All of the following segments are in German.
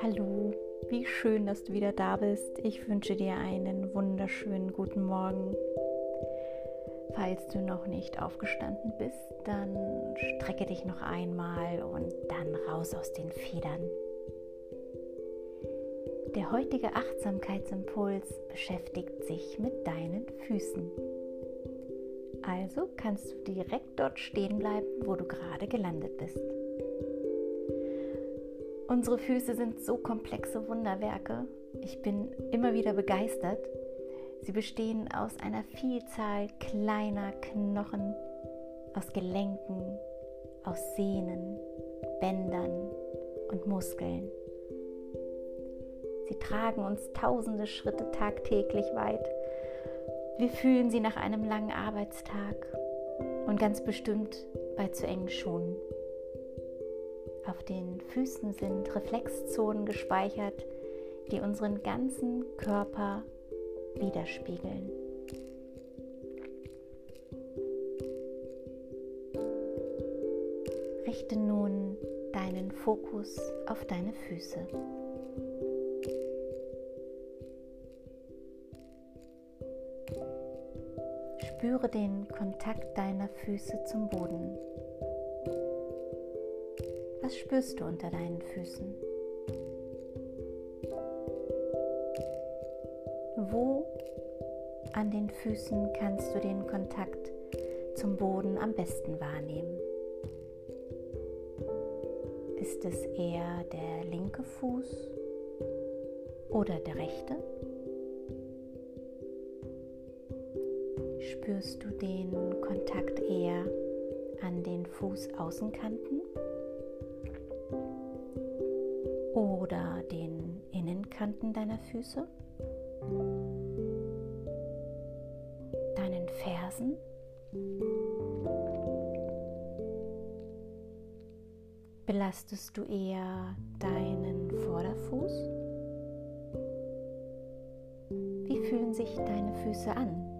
Hallo, wie schön, dass du wieder da bist. Ich wünsche dir einen wunderschönen guten Morgen. Falls du noch nicht aufgestanden bist, dann strecke dich noch einmal und dann raus aus den Federn. Der heutige Achtsamkeitsimpuls beschäftigt sich mit deinen Füßen. Also kannst du direkt dort stehen bleiben, wo du gerade gelandet bist. Unsere Füße sind so komplexe Wunderwerke. Ich bin immer wieder begeistert. Sie bestehen aus einer Vielzahl kleiner Knochen, aus Gelenken, aus Sehnen, Bändern und Muskeln. Sie tragen uns tausende Schritte tagtäglich weit. Wir fühlen sie nach einem langen Arbeitstag und ganz bestimmt bei zu engen Schuhen. Auf den Füßen sind Reflexzonen gespeichert, die unseren ganzen Körper widerspiegeln. Richte nun deinen Fokus auf deine Füße. Spüre den Kontakt deiner Füße zum Boden. Was spürst du unter deinen Füßen? Wo an den Füßen kannst du den Kontakt zum Boden am besten wahrnehmen? Ist es eher der linke Fuß oder der rechte? Spürst du den Kontakt eher an den Fußaußenkanten oder den Innenkanten deiner Füße? Deinen Fersen? Belastest du eher deinen Vorderfuß? Wie fühlen sich deine Füße an?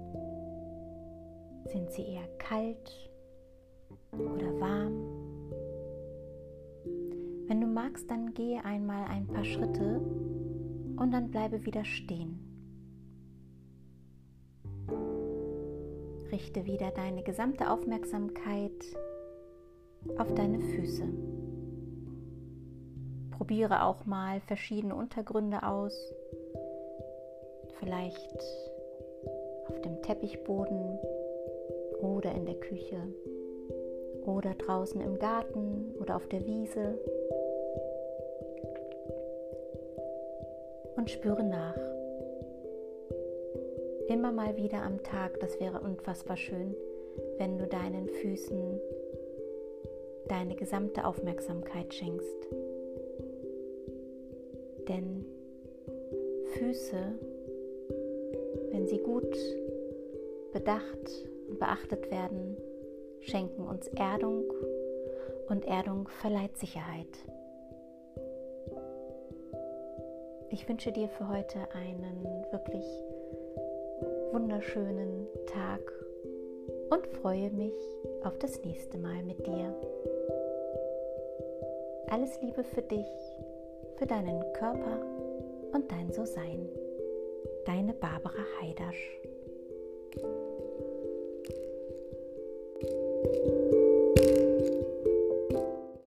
Sind sie eher kalt oder warm? Wenn du magst, dann gehe einmal ein paar Schritte und dann bleibe wieder stehen. Richte wieder deine gesamte Aufmerksamkeit auf deine Füße. Probiere auch mal verschiedene Untergründe aus. Vielleicht auf dem Teppichboden oder in der Küche oder draußen im Garten oder auf der Wiese. Und spüre nach. Immer mal wieder am Tag, das wäre unfassbar schön, wenn du deinen Füßen deine gesamte Aufmerksamkeit schenkst. Denn Füße, wenn sie gut bedacht und beachtet werden, schenken uns Erdung und Erdung verleiht Sicherheit. Ich wünsche dir für heute einen wirklich wunderschönen Tag und freue mich auf das nächste Mal mit dir. Alles Liebe für dich, für deinen Körper und dein So-Sein. Deine Barbara Heidasch.